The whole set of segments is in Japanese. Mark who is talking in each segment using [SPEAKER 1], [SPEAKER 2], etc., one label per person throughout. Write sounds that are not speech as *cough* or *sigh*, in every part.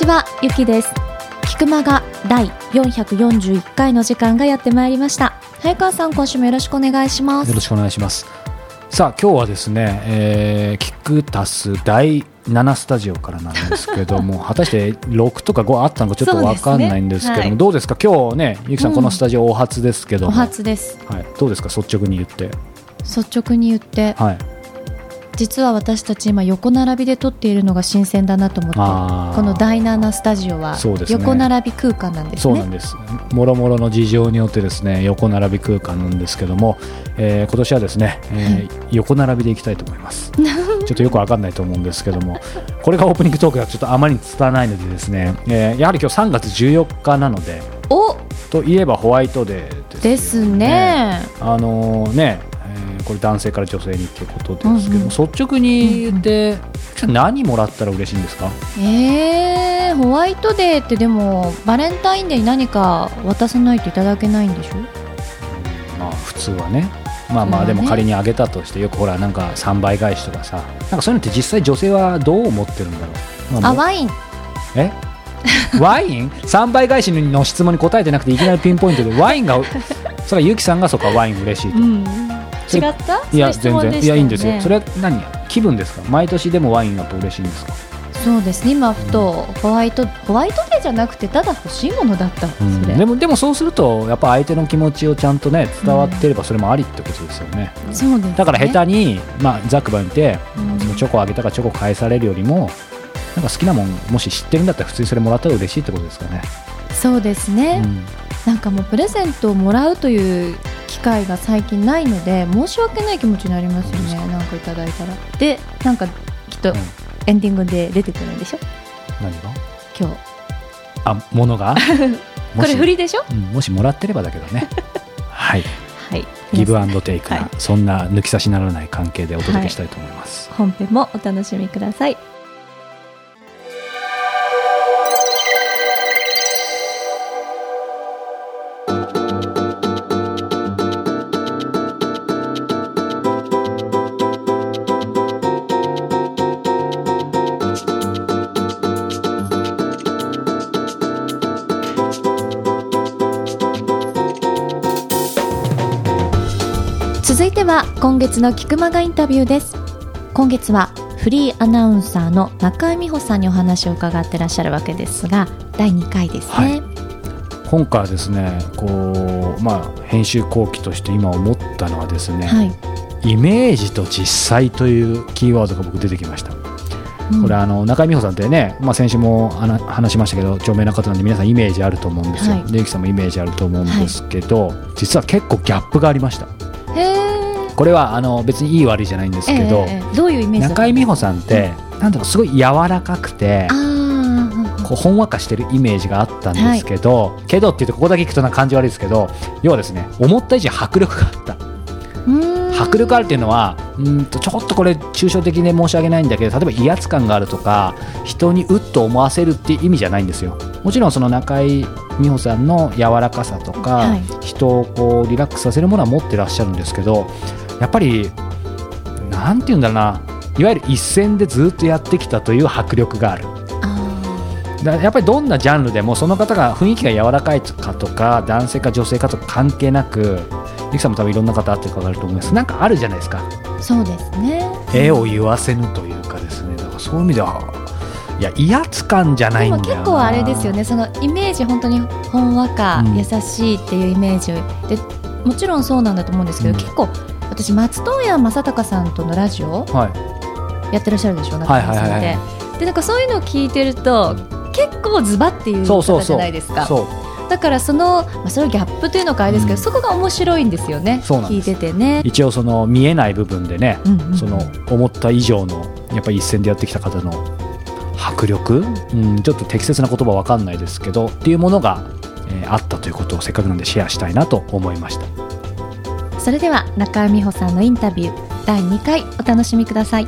[SPEAKER 1] ちはゆきです。菊間が第441回の時間がやってまいりました。早川さん今週もよろしくお願いします。
[SPEAKER 2] よろしくお願いします。さあ今日はですね、えー、キクタス第7スタジオからなんですけども *laughs* 果たして6とか5あったのかちょっと分かんないんですけども、ね。はい、どうですか？今日ねゆきさん、このスタジオお初ですけどお
[SPEAKER 1] 初です、
[SPEAKER 2] はい、どうですか？率直に言って。
[SPEAKER 1] 率直に言って、はい、実は私たち今横並びで撮っているのが新鮮だなと思ってこの第7スタジオは横並び空間なんですね。
[SPEAKER 2] もろもろの事情によってですね横並び空間なんですけども、えー、今年はですね、えー、横並びでいきたいと思います。*laughs* ちょっとよくわかんないと思うんですけどもこれがオープニングトークがちょっとあまりに伝わらないのでですね、えー、やはり今日3月14日なので
[SPEAKER 1] お！
[SPEAKER 2] といえばホワイトデー
[SPEAKER 1] ですね。
[SPEAKER 2] あのねこれ男性から女性にっていうことですけど、うんうん、率直に言って、うんうん、何もらったら嬉しいんですか？
[SPEAKER 1] えー、ホワイトデーってでもバレンタインデーに何か渡さないといただけないんでしょ、うん、
[SPEAKER 2] まあ普通はね。まあまあでも仮にあげたとしてよくほらなんか3倍返しとかさなんかそういうのって実際女性はどう思ってるんだろ
[SPEAKER 1] う、まあ、あワイン。
[SPEAKER 2] え？*laughs* ワイン ?3 倍返しの質問に答えてなくていきなりピンポイントでワインがそれはゆきさんがそこはワイン嬉しいと、うん
[SPEAKER 1] 違った？
[SPEAKER 2] いや全然。いやいいんですよ。それは何？気分ですか？毎年でもワインだと嬉しいんですか？
[SPEAKER 1] そうですね。今ふとホワイト、ホワイトデーじゃなくてただ欲しいものだった、うん、
[SPEAKER 2] でもでもそうするとやっぱ相手の気持ちをちゃんとね伝わってればそれもありってことですよね、
[SPEAKER 1] うん、そうです、ね、
[SPEAKER 2] だから下手に、まあ、ザックバンって、そのチョコあげたかチョコ返されるよりもなんか好きなもんもし知ってるんだったら普通にそれもらったら嬉しいってことですかね。
[SPEAKER 1] そうですね、うん、なんかもうプレゼントをもらうという機会が最近ないので申し訳ない気持ちになりますよね。なんかいただいたら。でなんかきっとエンディングで出てくるんでしょ？
[SPEAKER 2] 何が？
[SPEAKER 1] 今日。
[SPEAKER 2] あものが？*laughs*
[SPEAKER 1] これ振りでしょ、
[SPEAKER 2] うん、もしもらってればだけどね。*laughs* はい。
[SPEAKER 1] はい。
[SPEAKER 2] ギブアンドテイクな、はい、そんな抜き差しならない関係でお届けしたいと思います、
[SPEAKER 1] はい、本編もお楽しみください月の菊間がインタビューです。今月はフリーアナウンサーの中井美穂さんにお話を伺ってらっしゃるわけですが第2回ですね、はい、
[SPEAKER 2] 今回はですねこう、まあ、編集後期として今思ったのはですね、はい、イメージと実際というキーワードが僕出てきました。これあの中井美穂さんってね、まあ、先週も話しましたけど著名な方なんで皆さんイメージあると思うんですよ、はい、でゆきさんもイメージあると思うんですけど、はい、実は結構ギャップがありましたこれはあの別にいい悪いじゃないんですけど、え
[SPEAKER 1] ー、どういうイメージ
[SPEAKER 2] 中井美穂さんって、うん、なんだろうすごい柔らかくてこうほんわかしてるイメージがあったんですけど、はい、けどっていうとここだけ聞くとな感じ悪いですけど要はですね思った以上迫力があった。迫力あるっていうのはうんとちょっとこれ抽象的で申し訳ないんだけど例えば威圧感があるとか人にうっと思わせるっていう意味じゃないんですよ。もちろんその中井美穂さんの柔らかさとか、はい、人をこうリラックスさせるものは持ってらっしゃるんですけどやっぱりなんて言うんだろうな。いわゆる一線でずっとやってきたという迫力がある。だやっぱりどんなジャンルでもその方が雰囲気が柔らかいかとか男性か女性かとか関係なくゆきさんも多分いろんな方会って伺うと思います。なんかあるじゃないですか。
[SPEAKER 1] そうですね。
[SPEAKER 2] 絵を言わせぬというかですね。だからそういう意味ではいや威圧感じゃないんだよ
[SPEAKER 1] でも結構あれですよね。そのイメージ本当にほんわか、うん、優しいっていうイメージでもちろんそうなんだと思うんですけど、うん、結構私松任谷正隆さんとのラジオ、はい、やってらっしゃるでしょ中村さんって。でなんかそういうのを聞いてると結構ズバっていう方じゃないですか。だからその、まあ、それギャップというのかあれですけど、うん、そこが面白いんですよね聞いててね。
[SPEAKER 2] 一応その見えない部分でね、うんうん、その思った以上のやっぱり一線でやってきた方の迫力、うん、ちょっと適切な言葉わかんないですけどっていうものが、えー、あったということをせっかくなんでシェアしたいなと思いました。
[SPEAKER 1] それでは中尾美穂さんのインタビュー第2回お楽しみください。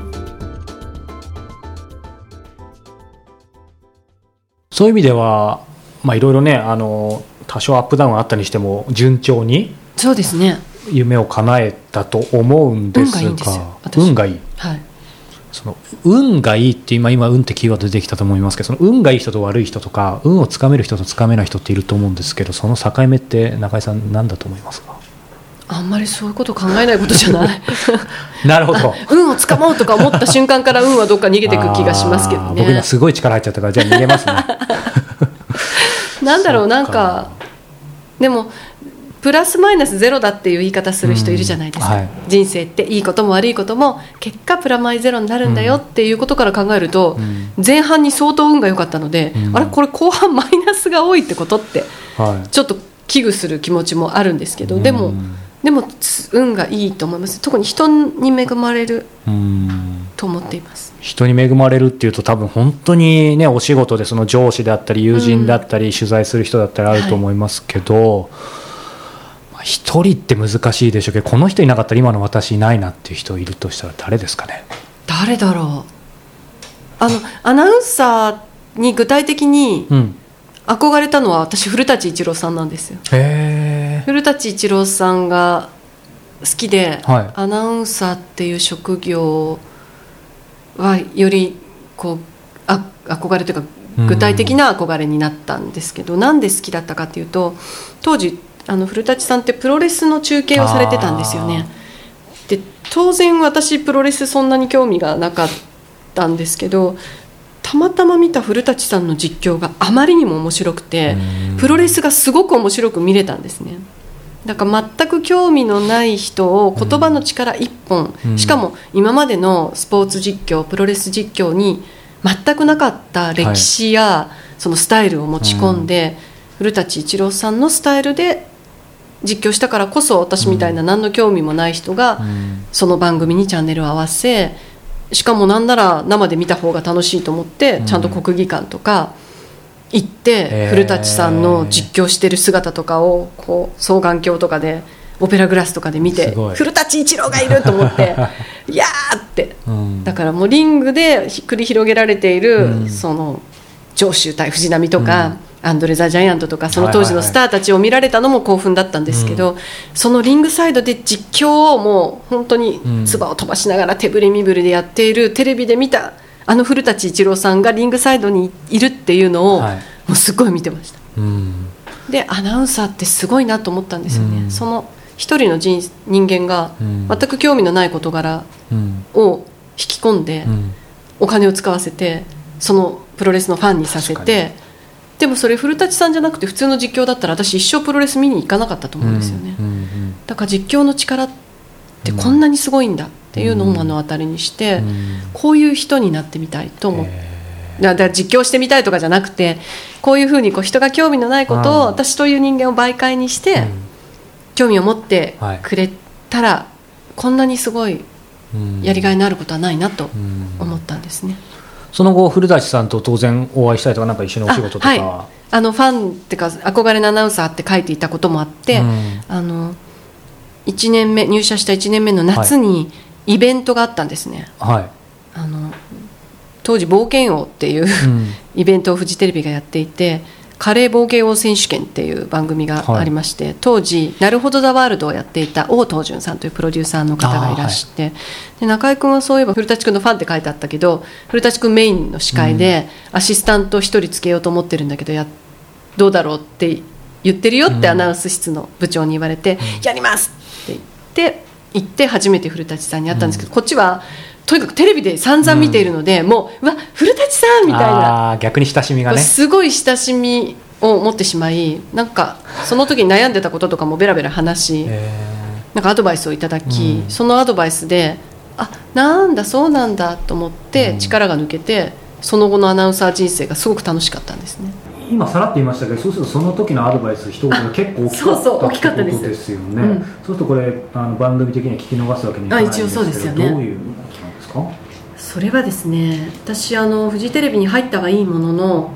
[SPEAKER 2] そういう意味ではまあいろいろねあの多少アップダウンあったにしても順調に
[SPEAKER 3] そうですね。
[SPEAKER 2] 夢を叶えたと思うんですが
[SPEAKER 3] 運がいい
[SPEAKER 2] 運がいい、
[SPEAKER 3] はい、
[SPEAKER 2] その運がいいって今今運ってキーワード出てきたと思いますけどその運がいい人と悪い人とか運をつかめる人とつかめない人っていると思うんですけどその境目って中井さん何だと思いますか？
[SPEAKER 3] あんまりそういうこと考えないことじゃない。*laughs*
[SPEAKER 2] なるほど。
[SPEAKER 3] 運をつかもうとか思った瞬間から運はどっか逃げていく気がしますけどね。
[SPEAKER 2] 僕今すごい力入っちゃったからじゃあ逃げますね。*laughs*
[SPEAKER 3] なんだろうなんかでもプラスマイナスゼロだっていう言い方する人いるじゃないですか、うんはい、人生っていいことも悪いことも結果プラマイゼロになるんだよっていうことから考えると、うん、前半に相当運が良かったので、うん、あれこれ後半マイナスが多いってことって、はい、ちょっと危惧する気持ちもあるんですけど、でもでも運がいいと思います。特に人に恵まれると思っています。
[SPEAKER 2] 人に恵まれるっていうと多分本当にねお仕事でその上司であったり友人だったり、取材する人だったりあると思いますけど、はい、一人って難しいでしょうけどこの人いなかったら今の私いないなっていう人いるとしたら誰ですかね？
[SPEAKER 3] 誰だろう。あのアナウンサーに具体的に、うん。憧れたのは私古舘一郎さんなんですよ古舘一郎さんが好きで、はい、アナウンサーっていう職業はよりこうあ憧れというか具体的な憧れになったんですけどなんで好きだったかっていうと当時あの古舘さんってプロレスの中継をされてたんですよね。で当然私プロレスそんなに興味がなかったんですけどたまたま見た古舘さんの実況があまりにも面白くてプロレスがすごく面白く見れたんですねだから全く興味のない人を言葉の力一本、しかも今までのスポーツ実況プロレス実況に全くなかった歴史やそのスタイルを持ち込んで、古舘一郎さんのスタイルで実況したからこそ私みたいな何の興味もない人がその番組にチャンネルを合わせしかもなんなら生で見た方が楽しいと思ってちゃんと国技館とか行って古舘さんの実況してる姿とかをこう双眼鏡とかでオペラグラスとかで見て古舘一郎がいると思って「*laughs* いやー!」って、だからもうリングで繰り広げられている、その長州対藤波とか。アンドレ・ザ・ジャイアントとかその当時のスターたちを見られたのも興奮だったんですけど、そのリングサイドで実況をもう本当に唾を飛ばしながら手振り身振りでやっているテレビで見たあの古舘一郎さんがリングサイドにいるっていうのを、もうすごい見てました、でアナウンサーってすごいなと思ったんですよね、その一人の人人間が全く興味のない事柄を引き込んで、お金を使わせてそのプロレスのファンにさせてでもそれ古舘さんじゃなくて普通の実況だったら私一生プロレス見に行かなかったと思うんですよね、だから実況の力ってこんなにすごいんだ。っていうのを目の当たりにして、こういう人になってみたいと思って。だから実況してみたいとかじゃなくてこういうふうにこう人が興味のないことを私という人間を媒介にして、興味を持ってくれたら、こんなにすごいやりがいのあることはないなと思ったんですね。
[SPEAKER 2] その後古舘さんと当然お会いしたいとかなんか一緒にお仕事とか。あ、
[SPEAKER 3] はい、あのファンっていうか憧れのアナウンサーって書いていたこともあって、うん、あの1年目入社した1年目の夏にイベントがあったんですね、はい、あの当時「冒険王」っていう、うん、*laughs* イベントをフジテレビがやっていてカレー冒険王選手権っていう番組がありまして、はい、当時「なるほど・ザ・ワールド」をやっていた王東潤さんというプロデューサーの方がいらして、はい、で中居君はそういえば古舘君のファンって書いてあったけど古舘君メインの司会で、アシスタント1人つけようと思ってるんだけどやどうだろうって言ってるよってアナウンス室の部長に言われて「やります!」って言って行って初めて古舘さんに会ったんですけど、こっちは。とにかくテレビで散々見ているので、うん、もううわ古舘さんみたいな。
[SPEAKER 2] 逆に親しみがね。
[SPEAKER 3] すごい親しみを持ってしまいなんかその時に悩んでたこととかもベラベラ話しなんかアドバイスをいただき、うん、そのアドバイスであなんだそうなんだと思って力が抜けて、うん、その後のアナウンサー人生がすごく楽しかったんですね
[SPEAKER 2] 今さらって言いましたけどそうするとその時のアドバイス一言が結構大きかったそうそう大きかったです。よね、うん、そうするとこれあの番組的には聞き逃すわけにいかないんですけど一応そうですよね。どういうことなんですか？
[SPEAKER 3] それはですね私あのフジテレビに入ったはいいものの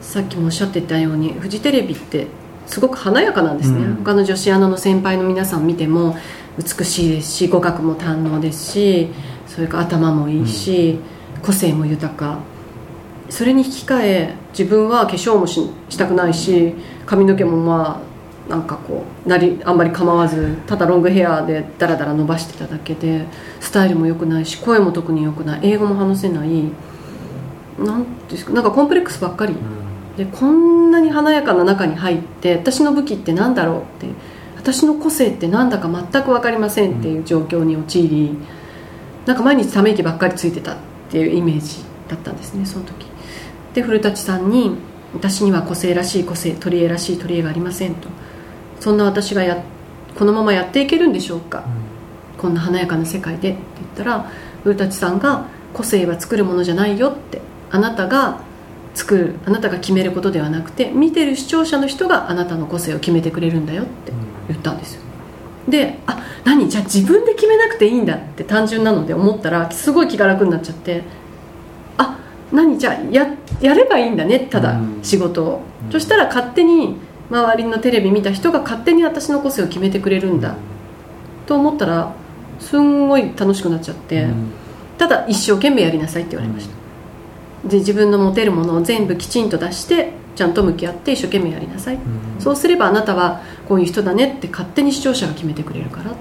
[SPEAKER 3] さっきもおっしゃってたようにフジテレビってすごく華やかなんですね、うん、他の女子アナの先輩の皆さん見ても美しいですし語学も堪能ですしそれから頭もいいし、うん、個性も豊かそれに引き換え自分は化粧もししたくないし髪の毛もまあなんかこうなりあんまり構わずただロングヘアでダラダラ伸ばしてただけでスタイルも良くないし声も特に良くない英語も話せないなんですかなんかコンプレックスばっかり、うん、でこんなに華やかな中に入って私の武器って何だろうって私の個性ってなんだか全く分かりませんっていう状況に陥り、うん、なんか毎日ため息ばっかりついてたっていうイメージだったんですねその時で古舘さんに「私には個性らしい個性取り柄らしい取り柄がありません」と「そんな私がやこのままやっていけるんでしょうか、うん、こんな華やかな世界で」って言ったら古舘さんが「個性は作るものじゃないよ」って。あなたが作るあなたが決めることではなくて見てる視聴者の人があなたの個性を決めてくれるんだよって言ったんですよ。であ何？じゃあ自分で決めなくていいんだって単純なので思ったらすごい気が楽になっちゃって。あ何じゃあややればいいんだねただ仕事を、うん、そしたら勝手に周りのテレビ見た人が勝手に私の個性を決めてくれるんだ、うん、と思ったらすんごい楽しくなっちゃって、うん、ただ一生懸命やりなさいって言われました、で自分の持てるものを全部きちんと出してちゃんと向き合って一生懸命やりなさい、そうすればあなたはこういう人だねって勝手に視聴者が決めてくれるから、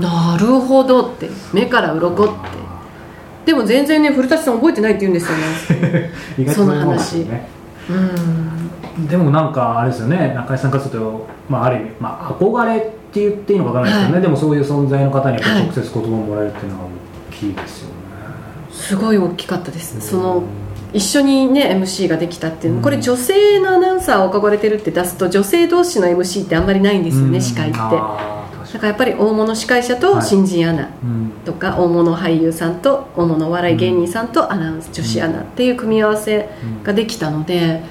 [SPEAKER 3] なるほどって目から鱗ってでも全然ね古舘さん覚えてないって言うんですよね。その話、ね、
[SPEAKER 2] うん。でもなんかあれですよね中井さんからすると、まあ、ある意味、まあ、憧れって言っていいのかわからないですけどね、はい、でもそういう存在の方に直接言葉をもらえるっていうのは大きいですよね、
[SPEAKER 3] はい、すごい大きかったです。その一緒にね MC ができたっていうこれ女性のアナウンサーを憧れてるって出すと女性同士の MC ってあんまりないんですよね、司会ってだからやっぱり大物司会者と新人アナとか、大物俳優さんと大物笑い芸人さんとアナウンス女子アナっていう組み合わせができたので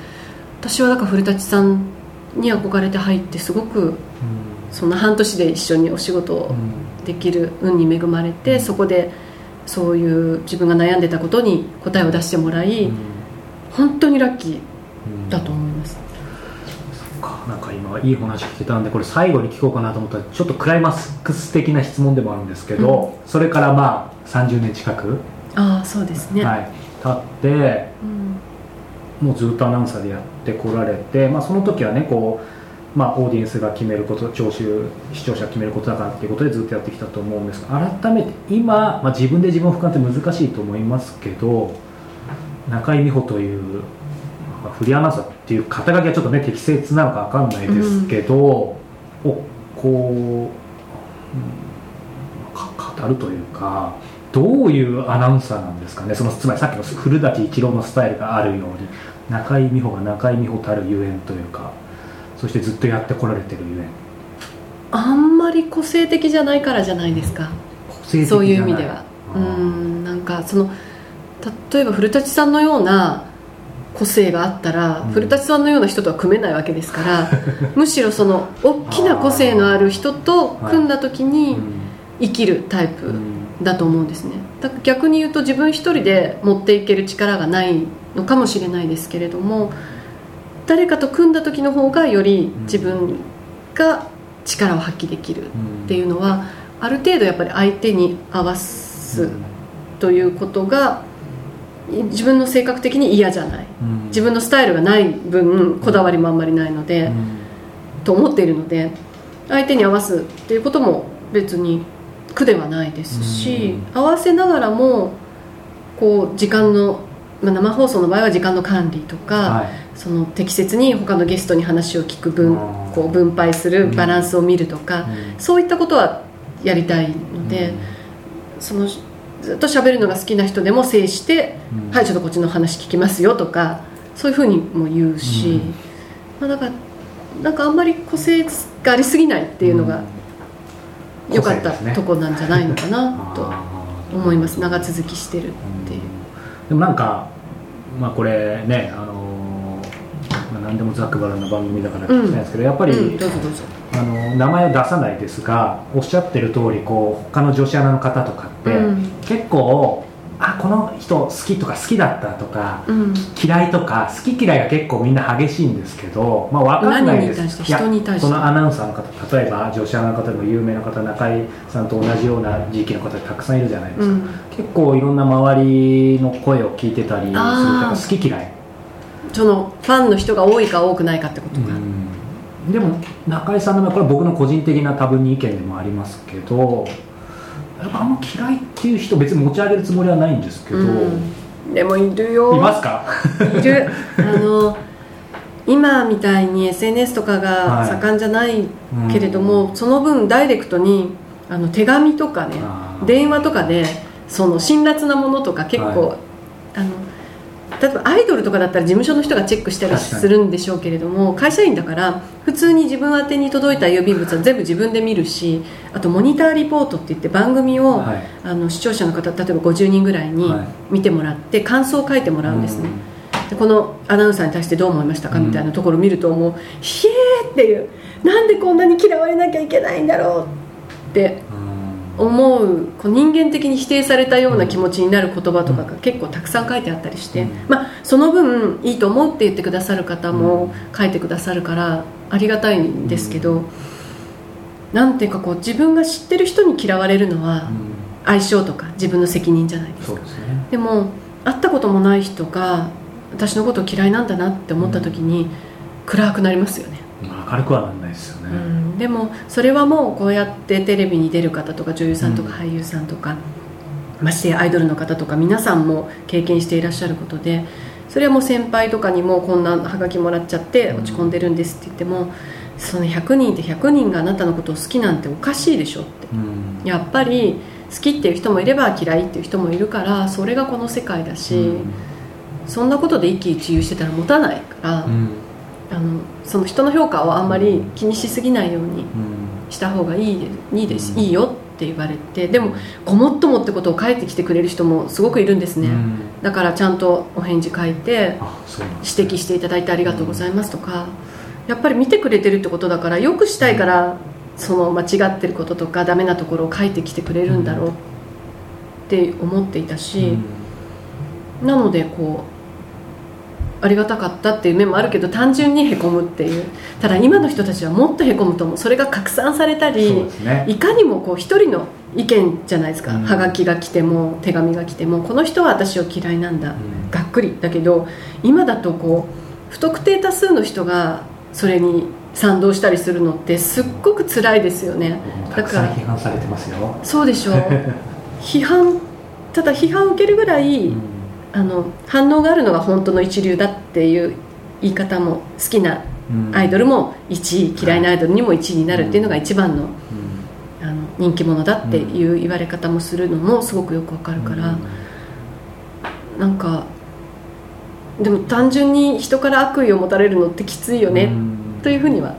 [SPEAKER 3] 私はだから古舘さんに憧れて入ってすごくそんな半年で一緒にお仕事をできる運に恵まれてそこで。そういう自分が悩んでたことに答えを出してもらい、うん、本当にラッキーだと思います、
[SPEAKER 2] なんか今いい話聞けたんでこれ最後に聞こうかなと思ったらちょっとクライマックス的な質問でもあるんですけど、うん、それからまあ30年近く。
[SPEAKER 3] ああそうですね、
[SPEAKER 2] はい、経って、もうずっとアナウンサーでやってこられて、まあ、その時はねこうまあ、オーディエンスが決めること聴衆視聴者が決めることだからっていうことでずっとやってきたと思うんです。が改めて今、まあ、自分で自分を俯瞰って難しいと思いますけど中井美穂という、まあ、フリーアナウンサーっていう肩書きはちょっとね適切なのか分かんないですけど、うん、をこう、うん、語るというかどういうアナウンサーなんですかね。そのつまりさっきの古舘一郎のスタイルがあるように中井美穂が中井美穂たるゆえんというか。そしてずっとやってこられてるゆえ
[SPEAKER 3] あんまり個性的じゃないからじゃないですか。そういう意味では。うん。なんかその例えば古舘さんのような個性があったら、うん、古舘さんのような人とは組めないわけですから *laughs* むしろその大きな個性のある人と組んだ時に生きるタイプだと思うんですね。だから逆に言うと自分一人で持っていける力がないのかもしれないですけれども誰かと組んだ時の方がより自分が力を発揮できるっていうのは、ある程度やっぱり相手に合わすということが自分の性格的に嫌じゃない、自分のスタイルがない分こだわりもあんまりないので、と思っているので相手に合わすっていうことも別に苦ではないですし、合わせながらもこう時間の、まあ、生放送の場合は時間の管理とか、はい。その適切に他のゲストに話を聞く分こう分配するバランスを見るとか、うん、そういったことはやりたいので、うん、そのずっと喋るのが好きな人でも制して「うん、はいちょっとこっちの話聞きますよ」とかそういうふうにも言うし、まあ、だからなんかあんまり個性がありすぎないっていうのが良かったとこなんじゃないのかなと思います、長続きしてるっていう。
[SPEAKER 2] でもなんかまあ、これねあの何でもざっくばらんな番組だから聞きたいんですけど、やっぱり、あの名前を出さないですがおっしゃってる通りこう他の女子アナの方とかって、結構あこの人好きとか好きだったとか、うん、嫌いとか好き嫌いが結構みんな激しいんですけど、まあ、分かんないです。いやそのアナウンサーの方例えば女子アナの方でも有名な方中井さんと同じような時期の方たくさんいるじゃないですか、うん、結構いろんな周りの声を聞いてたりすると好き嫌い
[SPEAKER 3] そのファンの人が多いか多くないかってことが、
[SPEAKER 2] でも中井さんのこれは僕の個人的な多分に意見でもありますけどやっぱあんま嫌いっていう人別に持ち上げるつもりはないんですけど、うん、
[SPEAKER 3] でもいるよ。
[SPEAKER 2] いますか？
[SPEAKER 3] いる。*laughs* あの今みたいに SNS とかが盛んじゃないけれども、はいうん、その分ダイレクトにあの手紙とかね電話とかでその辛辣なものとか結構、はい、あの例えばアイドルとかだったら事務所の人がチェックしたりするんでしょうけれども会社員だから普通に自分宛に届いた郵便物は全部自分で見るしあとモニターリポートって言って番組を、はい、あの視聴者の方例えば50人ぐらいに見てもらって感想を書いてもらうんですね、でこのアナウンサーに対してどう思いましたかみたいなところを見るともう「ひえ!」っていうなんでこんなに嫌われなきゃいけないんだろうって思うこう人間的に否定されたような気持ちになる言葉とかが結構たくさん書いてあったりして、まあ、その分いいと思うって言ってくださる方も書いてくださるからありがたいんですけど、なんていうかこう自分が知ってる人に嫌われるのは相性とか自分の責任じゃないですか。でね、でも会ったこともない人が私のこと嫌いなんだなって思った時に暗くなりますよね。
[SPEAKER 2] 明るくはならないですよね、う
[SPEAKER 3] ん、でもそれはもうこうやってテレビに出る方とか女優さんとか俳優さんとか、うん、ましてやアイドルの方とか皆さんも経験していらっしゃることでそれはもう先輩とかにもこんなはがきもらっちゃって落ち込んでるんですって言っても、その100人って100人があなたのことを好きなんておかしいでしょって、うん、やっぱり好きっていう人もいれば嫌いっていう人もいるからそれがこの世界だし、そんなことで一喜一憂してたら持たないから、あのその人の評価をあんまり気にしすぎないようにした方がいいいいです、いいよって言われてでもごもっともってことを書いてきてくれる人もすごくいるんですね、だからちゃんとお返事書いて指摘していただいてありがとうございますとか、やっぱり見てくれてるってことだからよくしたいからその間違ってることとかダメなところを書いてきてくれるんだろうって思っていたし、なのでこうありがたかったっていう面もあるけど単純にへこむっていう。ただ今の人たちはもっとへこむと思う。それが拡散されたり、ね、いかにもこう一人の意見じゃないですか、うん、はがきが来ても手紙が来ても。この人は私を嫌いなんだ、うん、がっくりだけど今だとこう不特定多数の人がそれに賛同したりするのってすっごく辛いですよね。
[SPEAKER 2] だから批判されてますよ。
[SPEAKER 3] そうでしょう。*laughs* 批判ただ批判を受けるぐらい、うんあの反応があるのが本当の一流だっていう言い方も好きなアイドルも1位嫌いなアイドルにも1位になるっていうのが一番の,、あの人気者だっていう言われ方もするのもすごくよくわかるから、なんかでも単純に人から悪意を持たれるのってきついよねというふうには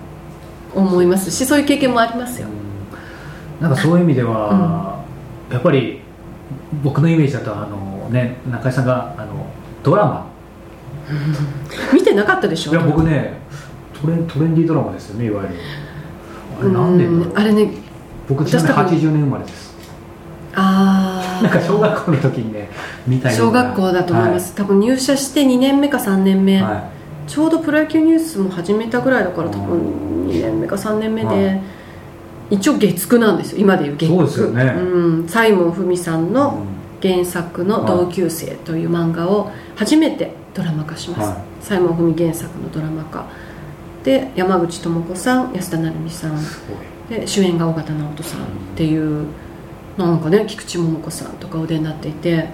[SPEAKER 3] 思いますしそういう経験もありますよ。
[SPEAKER 2] なんかそういう意味では、やっぱり僕のイメージだとあのね中井さんがあのドラマ。*laughs*
[SPEAKER 3] 見てなかったでしょ？
[SPEAKER 2] いや僕ねトレトレンディードラマですよねいわゆる。あれ何年
[SPEAKER 3] あれね
[SPEAKER 2] 僕ちなみに80年生まれです。
[SPEAKER 3] あ
[SPEAKER 2] あなんか小学校の時にね見たい
[SPEAKER 3] 小学校だと思います、はい、多分入社して2年目か3年目、はい、ちょうどプロ野球ニュースも始めたぐらいだから多分2年目か3年目で、はい、一応月9なんですよ。今でいう月9
[SPEAKER 2] そうですよね、
[SPEAKER 3] うん、サイモン・フミさんの、うん原作の「同級生」という漫画を初めてドラマ化します、はい、西門文原作のドラマ化。で山口智子さん安田成美さん。で主演が尾形直人さんっていうなんかね菊池桃子さんとかお出になっていて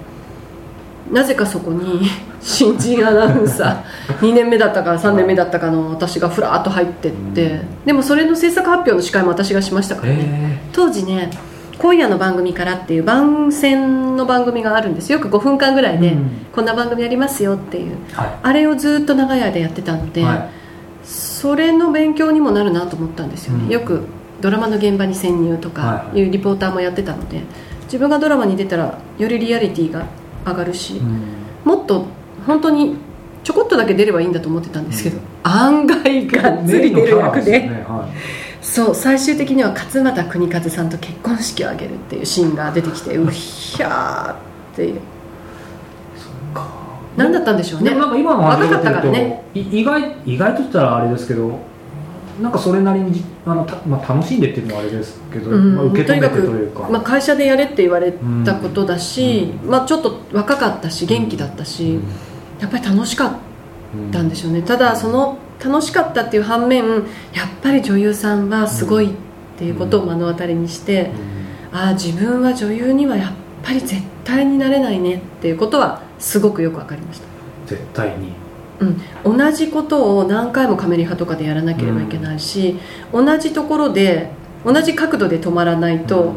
[SPEAKER 3] なぜかそこに *laughs* 新人アナウンサー2年目だったか3年目だったかの私がふらっと入ってってでもそれの制作発表の司会も私がしましたからね。当時ね今夜の番組からっていう番宣の番組があるんです。よく5分間ぐらいで、こんな番組やりますよっていう、はい、あれをずっと長い間やってたので、はい、それの勉強にもなるなと思ったんですよね、うん、よくドラマの現場に潜入とかい。うリポーターもやってたので自分がドラマに出たらよりリアリティが上がるし、うん、もっと本当にちょこっとだけ出ればいいんだと思ってたんですけど、うん、案外がっつり出る役で。そう最終的には勝俣邦和さんと結婚式を挙げるっていうシーンが出てきてうひゃーっていう。何だったんでしょうね。
[SPEAKER 2] なんか今の話だと、ね、意外意外と言ったらあれですけどなんかそれなりにあのまあ、楽しんでっていうのはあれですけど、うん、まあ、受け止めてというか。
[SPEAKER 3] まあ、会社でやれって言われたことだし、うん、まあ、ちょっと若かったし元気だったし、うん、やっぱり楽しかったんでしょうね、ただその楽しかったっていう反面やっぱり女優さんはすごいっていうことを目の当たりにして、ああ自分は女優にはやっぱり絶対になれないねっていうことはすごくよく分かりました。
[SPEAKER 2] 絶対に。
[SPEAKER 3] うん、同じことを何回もカメリハとかでやらなければいけないし、うん、同じところで同じ角度で止まらないと、うん、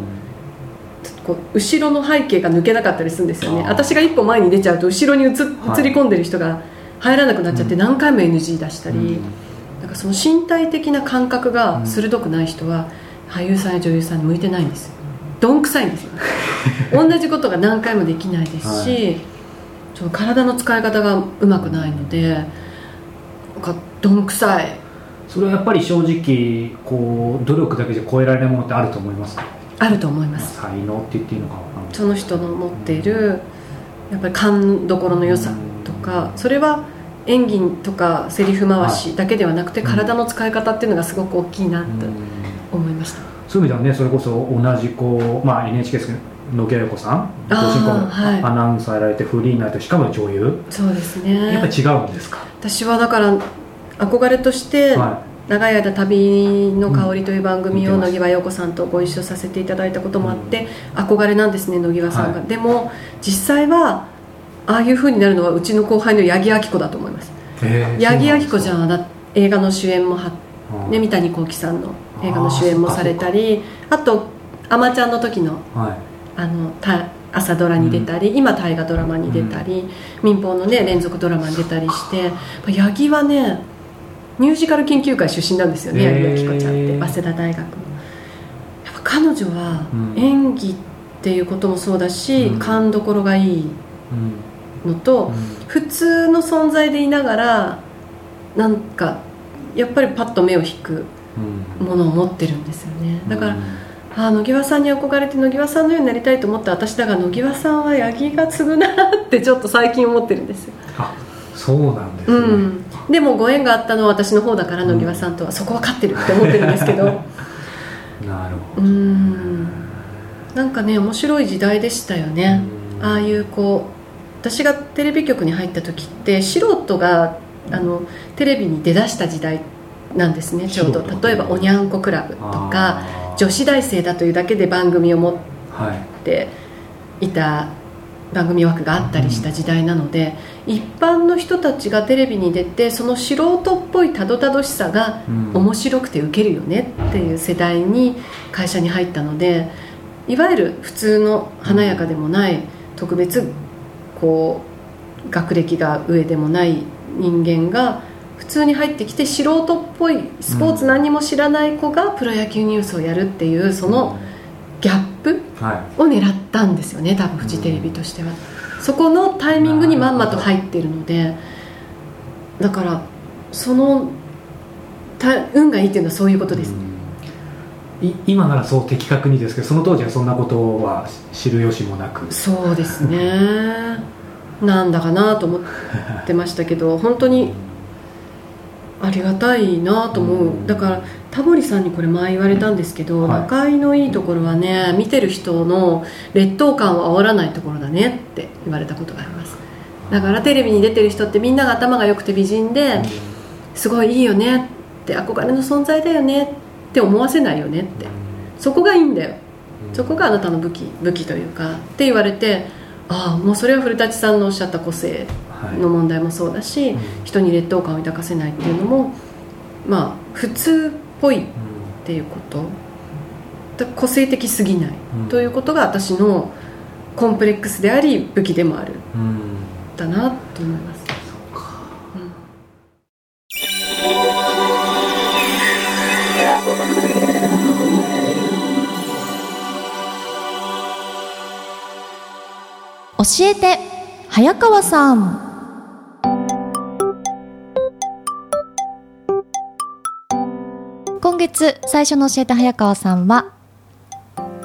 [SPEAKER 3] こう後ろの背景が抜けなかったりするんですよね。私が一歩前に出ちゃうと後ろに映映り込んでる人が入らなくなっちゃって何回も NG 出したり、うん、なんかその身体的な感覚が鋭くない人は俳優さんや女優さんに向いてないんですよ。どんくさいんですよ。*laughs* 同じことが何回もできないですし、はい。その体の使い方がうまくないのでなんかどんくさい。
[SPEAKER 2] それはやっぱり正直こう努力だけじゃ超えられるものってあると思いますか？
[SPEAKER 3] あると思います、
[SPEAKER 2] 才能って言っていいのか
[SPEAKER 3] その人の持っているやっぱり勘どころの良さ。とかそれは演技とかセリフ回しだけではなくて、体の使い方っていうのがすごく大きいなと思いました、
[SPEAKER 2] そういう意味ではねそれこそ同じこう、まあ、NHK ですけど野毛子さんごアナウンサーやられてフリーになってしかも女優。
[SPEAKER 3] そうですね。
[SPEAKER 2] やっぱ違うんですか？
[SPEAKER 3] 私はだから憧れとして、はい、長い間「旅の香り」という番組を野際陽子さんとご一緒させていただいたこともあって、うん、憧れなんですね野際さんが、はい、でも実際はああいうふうになるのはうちの後輩の八木亜希子だと思います。八木亜希子じゃん映画の主演もは、ね、三谷幸喜さんの映画の主演もされたりあと「あまちゃん」の時の、はい。あの朝ドラに出たり、うん、今大河ドラマに出たり、うん、民放のね連続ドラマに出たりして八木はねミュージカル研究会出身なんですよね八木亜希子ちゃんって早稲田大学の。やっぱ彼女は演技っていうこともそうだし、うん、勘どころがいいのと、普通の存在でいながらなんかやっぱりパッと目を引くものを持ってるんですよね。だから、あ野際さんに憧れて野際さんのようになりたいと思った私だが野際さんは八木が継ぐなってちょっと最近思ってるんですよ。
[SPEAKER 2] あそうなんですね、うん、
[SPEAKER 3] でもご縁があったのは私の方だから野際さんとは。そこは勝ってるって思ってるんですけど。*laughs* なる
[SPEAKER 2] ほど。うん。
[SPEAKER 3] なんかね面白い時代でしたよね。ああいうこう私がテレビ局に入った時って素人があのテレビに出だした時代なんですねちょうど。例えば「おにゃんこクラブ」とか女子大生だというだけで番組を持ってい。た番組枠があったりした時代なので、一般の人たちがテレビに出てその素人っぽいたどたどしさが面白くてウケるよねっていう世代に会社に入ったのでいわゆる普通の華やかでもない特別こう学歴が上でもない人間が普通に入ってきて素人っぽいスポーツ何も知らない子がプロ野球ニュースをやるっていうそのギャップを狙ったんですよね多分フジテレビとしては。そこのタイミングにまんまと入ってるのでだからその運がいいっていうのはそういうことです、
[SPEAKER 2] 今ならそう的確にですけどその当時はそんなことは知る由もなく。
[SPEAKER 3] そうですね。*laughs* なんだかなと思ってましたけど本当にありがたいなと思う。だからタモリさんにこれ前言われたんですけど、はい、のいいところはね見てる人の劣等感を煽らないところだねって言われたことがあります。だからテレビに出てる人ってみんなが頭が良くて美人ですごいいいよねって憧れの存在だよねって思わせないよねって。そこがいいんだよ。そこがあなたの武器武器というかって言われてああもうそれは古舘さんのおっしゃった個性の問題もそうだし、人に劣等感を抱かせないっていうのもまあ普通っぽいっていうこと。個性的すぎない。ということが私のコンプレックスであり武器でもある、だなと思います。
[SPEAKER 1] 教えて早川さん。今月最初の教えて早川さんは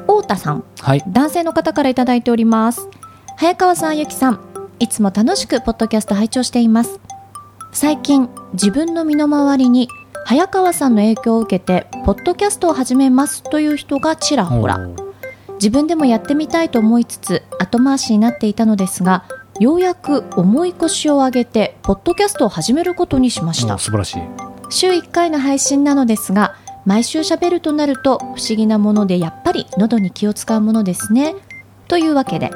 [SPEAKER 1] 太田さん、はい、男性の方から頂いております。早川さんゆきさん。いつも楽しくポッドキャスト拝聴しています。最近自分の身の回りに早川さんの影響を受けてポッドキャストを始めますという人がちらほら自分でもやってみたいと思いつつ後回しになっていたのですがようやく重い腰を上げてポッドキャストを始めることにしました。
[SPEAKER 2] 素晴らしい。
[SPEAKER 1] 週1回の配信なのですが毎週喋るとなると不思議なものでやっぱり喉に気を使うものですね。というわけで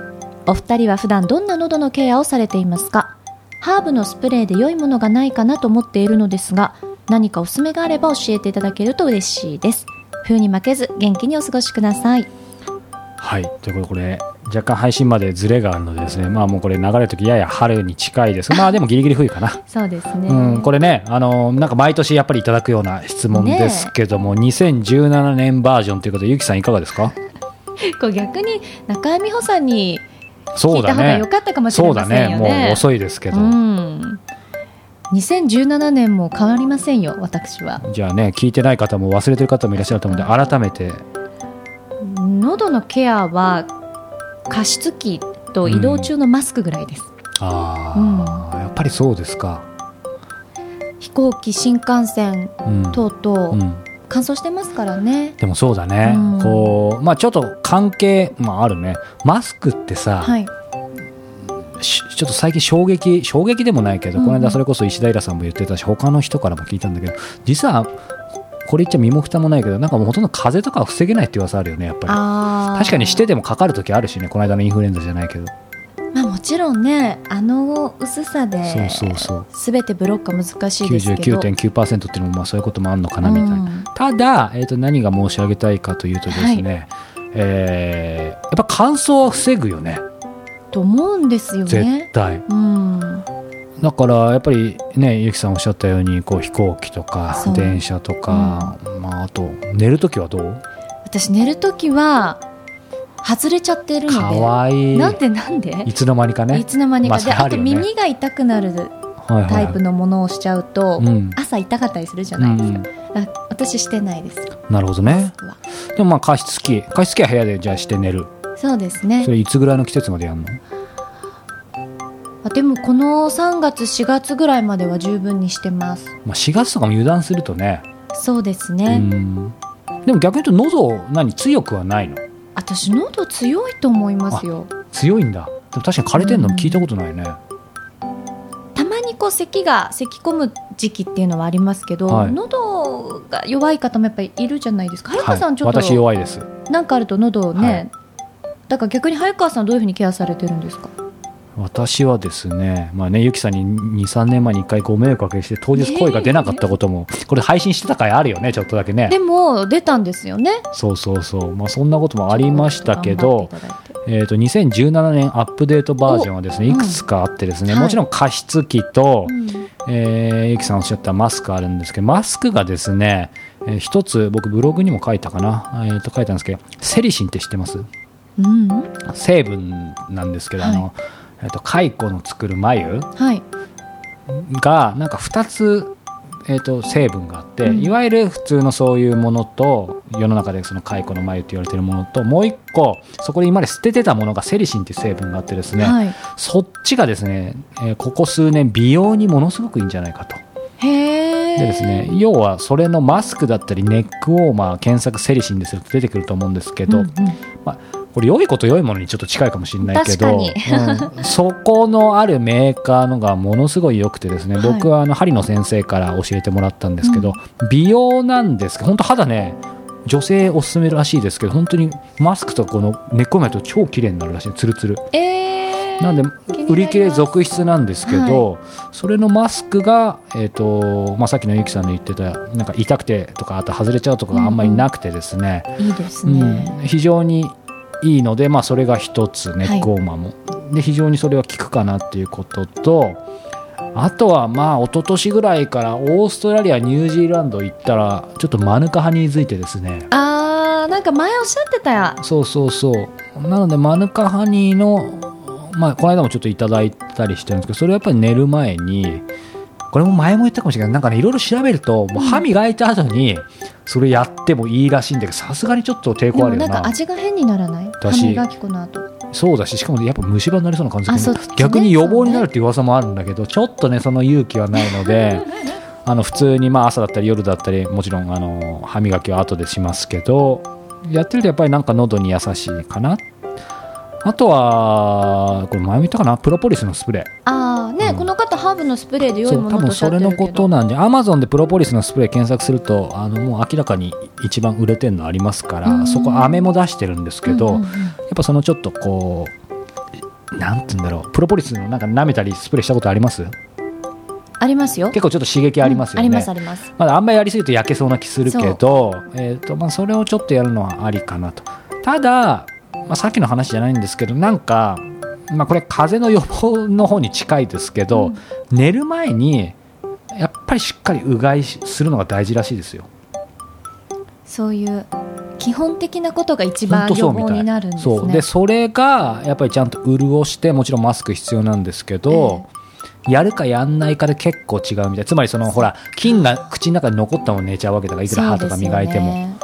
[SPEAKER 1] お二人は普段どんな喉のケアをされていますか？ハーブのスプレーで良いものがないかなと思っているのですが何かおすすめがあれば教えていただけると嬉しいです。冬に負けず元気にお過ごしください
[SPEAKER 2] はい。ということでこれ若干配信までずれがあるのでですねまあもうこれ流れる時やや春に近いです。*laughs* まあでもギリギリ冬かな。
[SPEAKER 1] そうですね、
[SPEAKER 2] うん、これねあのなんか毎年やっぱりいただくような質問ですけども、ね、2017年バージョンということでゆきさんいかがですか？*laughs*
[SPEAKER 1] これ逆に中井美穂さんに聞いた方が良かったかもしれませんよね。そうだね。
[SPEAKER 2] もう遅いですけど。うん。
[SPEAKER 1] 2017年も変わりませんよ私は。
[SPEAKER 2] じゃあね聞いてない方も忘れてる方もいらっしゃると思うので改めて
[SPEAKER 1] 喉のケアは加湿器と移動中のマスクぐらいです、うん、
[SPEAKER 2] ああ、うん、やっぱりそうですか。
[SPEAKER 1] 飛行機新幹線等々、うん、乾燥してますからね。
[SPEAKER 2] でもそうだね、こうまあちょっと関係、まあ、あるね。マスクってさ、はい。ちょっと最近衝撃衝撃でもないけど、うん、この間それこそ石平さんも言ってたし他の人からも聞いたんだけど実はこれ言っちゃ身も蓋もないけどなんかもうほとんど風邪とかは防げないって噂あるよねやっぱり。確かにしてでもかかる時あるしねこの間のインフルエンザじゃないけど。
[SPEAKER 1] まあもちろんねあの薄さでそうそうそう。全てブロックは難しいですけど。
[SPEAKER 2] 99.9%っていうのもまあそういうこともあるのかなみたいな、うん、ただ、えー、と何が申し上げたいかというとですね、はい、えー、やっぱ乾燥は防ぐよね。
[SPEAKER 1] と思うんですよね。
[SPEAKER 2] 絶対、うん、だからやっぱりねゆきさんおっしゃったようにこう飛行機とか電車とか、うん、まあ、あと寝る時はどう？
[SPEAKER 1] 私寝る時は外れちゃってるので。か
[SPEAKER 2] わい。い
[SPEAKER 1] なんでなんで？
[SPEAKER 2] いつの間にかね。
[SPEAKER 1] いつの間にか、まあ、で、あと耳が痛くなるタイプのものをしちゃうと、朝痛かったりするじゃないですか、うん、私してないです。
[SPEAKER 2] なるほどね。でもまあ加湿器。加湿器は部屋でじゃあして寝る。
[SPEAKER 1] そうですね。
[SPEAKER 2] それいつぐらいの季節までやるの？
[SPEAKER 1] あでもこの3月4月ぐらいまでは十分にしてます、
[SPEAKER 2] まあ、4月とかも油断するとね。
[SPEAKER 1] そうですね。
[SPEAKER 2] でも逆に言うと喉何強くはないの？
[SPEAKER 1] 私喉強いと思いますよ。
[SPEAKER 2] 強いんだ。でも確かに枯れてんの聞いたことないね、
[SPEAKER 1] たまにこう咳が咳込む時期っていうのはありますけど、はい、喉が弱い方もやっぱりいるじゃないですか。早川さんちょっと、
[SPEAKER 2] はい、私弱いです。
[SPEAKER 1] なんかあると喉ね、はい、だから逆に早川さんどういうふうにケアされてるんですか？
[SPEAKER 2] 私はですね、まあね、ゆきさんに2、3年前に1回ご迷惑かけして、当日声が出なかったことも、これ配信してた回あるよね、ちょっとだけね。
[SPEAKER 1] でも、出たんですよね。
[SPEAKER 2] そうそうそう。まあ、そんなこともありましたけど、えっ、ー、と、2017年アップデートバージョンはですね、いくつかあってですね、うん、もちろん加湿器と、うん、えー、ゆきさんおっしゃったマスクあるんですけど、マスクがですね、えー、一つ、僕ブログにも書いたかな、えー、と書いたんですけど、セリシンって知ってます？うん、成分なんですけど、はい、あの、えっと、蚕の作る繭がなんか2つ、えっと、成分があって、うん、いわゆる普通のそういうものと世の中でその蚕の繭って言われてるものともう一個そこで今まで捨ててたものがセリシンっていう成分があってですね、はい、そっちがですね、えー、ここ数年美容にものすごくいいんじゃないかと。
[SPEAKER 1] で
[SPEAKER 2] ですね要はそれのマスクだったりネックウォーマー検索セリシンですると出てくると思うんですけど、うんうん、まあこれ良いこと良いものにちょっと近いかもしれないけど、うん、そこのあるメーカーのがものすごい良くてですね、はい、僕はあの針の先生から教えてもらったんですけど、うん、美容なんですけど本当肌ね女性おすすめらしいですけど本当にマスクとこの根っこめと超綺麗になるらしい。ツルツル。
[SPEAKER 1] えー、
[SPEAKER 2] なんで売り切れ続出なんですけど、はい、それのマスクが、えーとまあ、さっきのゆきさんの言ってたなんか痛くてとかあと外れちゃうとかがあんまりなくてですね、
[SPEAKER 1] うん、いいですね、
[SPEAKER 2] うん、非常にいいので、まあ、それが一つネックウォーマーも、はい、で非常にそれは効くかなっていうこととあとはまあ一昨年ぐらいからオーストラリアニュージーランド行ったらちょっとマヌカハニーづいてですね。
[SPEAKER 1] あーなんか前おっしゃってた。や
[SPEAKER 2] そうそうそう。なのでマヌカハニーのまあこの間もちょっといただいたりしてるんですけどそれはやっぱり寝る前にこれも前も言ったかもしれない。なんかねいろいろ調べるともう歯磨いた後にそれやってもいいらしいんだけどさすがにちょっと抵抗あるよな。
[SPEAKER 1] なんか味が変にならない？歯磨き粉の後。
[SPEAKER 2] そうだししかもやっぱ虫歯になりそうな感じで、ね、逆に予防になるって噂もあるんだけど、ね、ちょっとねその勇気はないので *laughs* あの普通にまあ朝だったり夜だったりもちろんあの歯磨きは後でしますけどやってるとやっぱりなんか喉に優しいかなあとはこれ前見たかな？プロポリスのスプレー。
[SPEAKER 1] ああね、うん、この方ハーブのスプレーで良いものと多分
[SPEAKER 2] それのことなんでアマゾンでプロポリスのスプレー検索するとあのもう明らかに一番売れてるのありますから、そこ飴も出してるんですけど、やっぱそのちょっとこうなんて言うんだろう？プロポリスのなんか舐めたりスプレーしたことあります？
[SPEAKER 1] ありますよ。
[SPEAKER 2] 結構ちょっと刺激ありますよね、
[SPEAKER 1] うん、ありますあります。
[SPEAKER 2] まだあんまりやりすぎると焼けそうな気するけどえーとまあ、それをちょっとやるのはありかなと。ただ、まあ、さっきの話じゃないんですけどなんか、まあ、これ風邪の予防の方に近いですけど、うん、寝る前にやっぱりしっかりうがいするのが大事らしいですよ。
[SPEAKER 1] そういう基本的なことが一番予防になるんです、ね、
[SPEAKER 2] そう。でそれがやっぱりちゃんと潤してもちろんマスク必要なんですけど、えーやるかやんないかで結構違うみたいつまりそのほら菌が口の中に残ったまま寝ちゃうわけだからいくら歯とか磨いても。ね、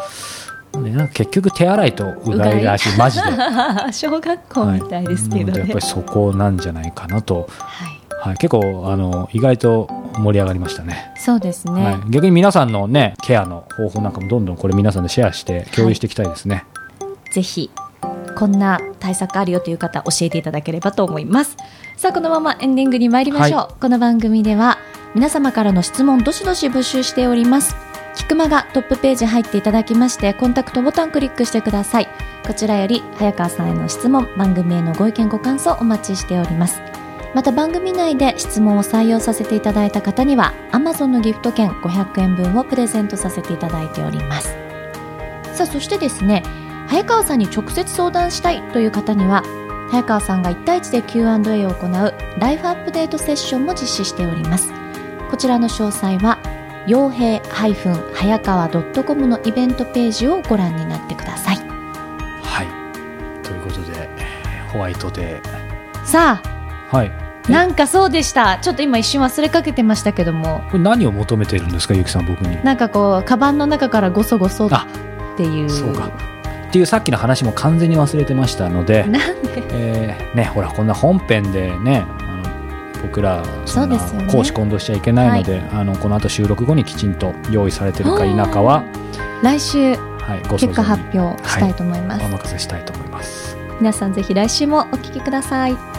[SPEAKER 2] なんか結局手洗いとうがいらしい。マジで。*laughs*
[SPEAKER 1] 小学校みたいですけど、ね。
[SPEAKER 2] はい、やっぱりそこなんじゃないかなと、はい。はい、結構あの意外と盛り上がりましたね。
[SPEAKER 1] そうですね、はい、
[SPEAKER 2] 逆に皆さんのねケアの方法なんかもどんどんこれ皆さんでシェアして共有していきたいですね、
[SPEAKER 1] はい、ぜひこんな対策あるよという方教えていただければと思います。さあこのままエンディングに参りましょう、はい、この番組では皆様からの質問どしどし募集しておりますキクマがトップページ入っていただきましてコンタクトボタンクリックしてください。こちらより早川さんへの質問番組へのご意見ご感想お待ちしております。また番組内で質問を採用させていただいた方には Amazon のギフト券500円分をプレゼントさせていただいております。さあそしてですね早川さんに直接相談したいという方には早川さんが1対1で Q&A を行うライフアップデートセッションも実施しております。こちらの詳細は傭兵早川 .com のイベントページをご覧になってください。
[SPEAKER 2] はい。ということでホワイトデ
[SPEAKER 1] ー。さ
[SPEAKER 2] あはい。
[SPEAKER 1] なんかそうでした。ちょっと今一瞬忘れかけてましたけども。
[SPEAKER 2] これ何を求めてるんですかゆきさん僕に。
[SPEAKER 1] なんかこうカバンの中からごそごそっていう。
[SPEAKER 2] そうか。っていうさっきの話も完全に忘れてましたので。
[SPEAKER 1] なんで、
[SPEAKER 2] えー、ね、ほらこんな本編でね僕らそんな公私混同しちゃいけないので、ねはい、あのこの後収録後にきちんと用意されてるか否かは
[SPEAKER 1] 来週、はい、結果発表したいと思います、はい、
[SPEAKER 2] お任せしたいと思います。
[SPEAKER 1] 皆さんぜひ来週もお聞きください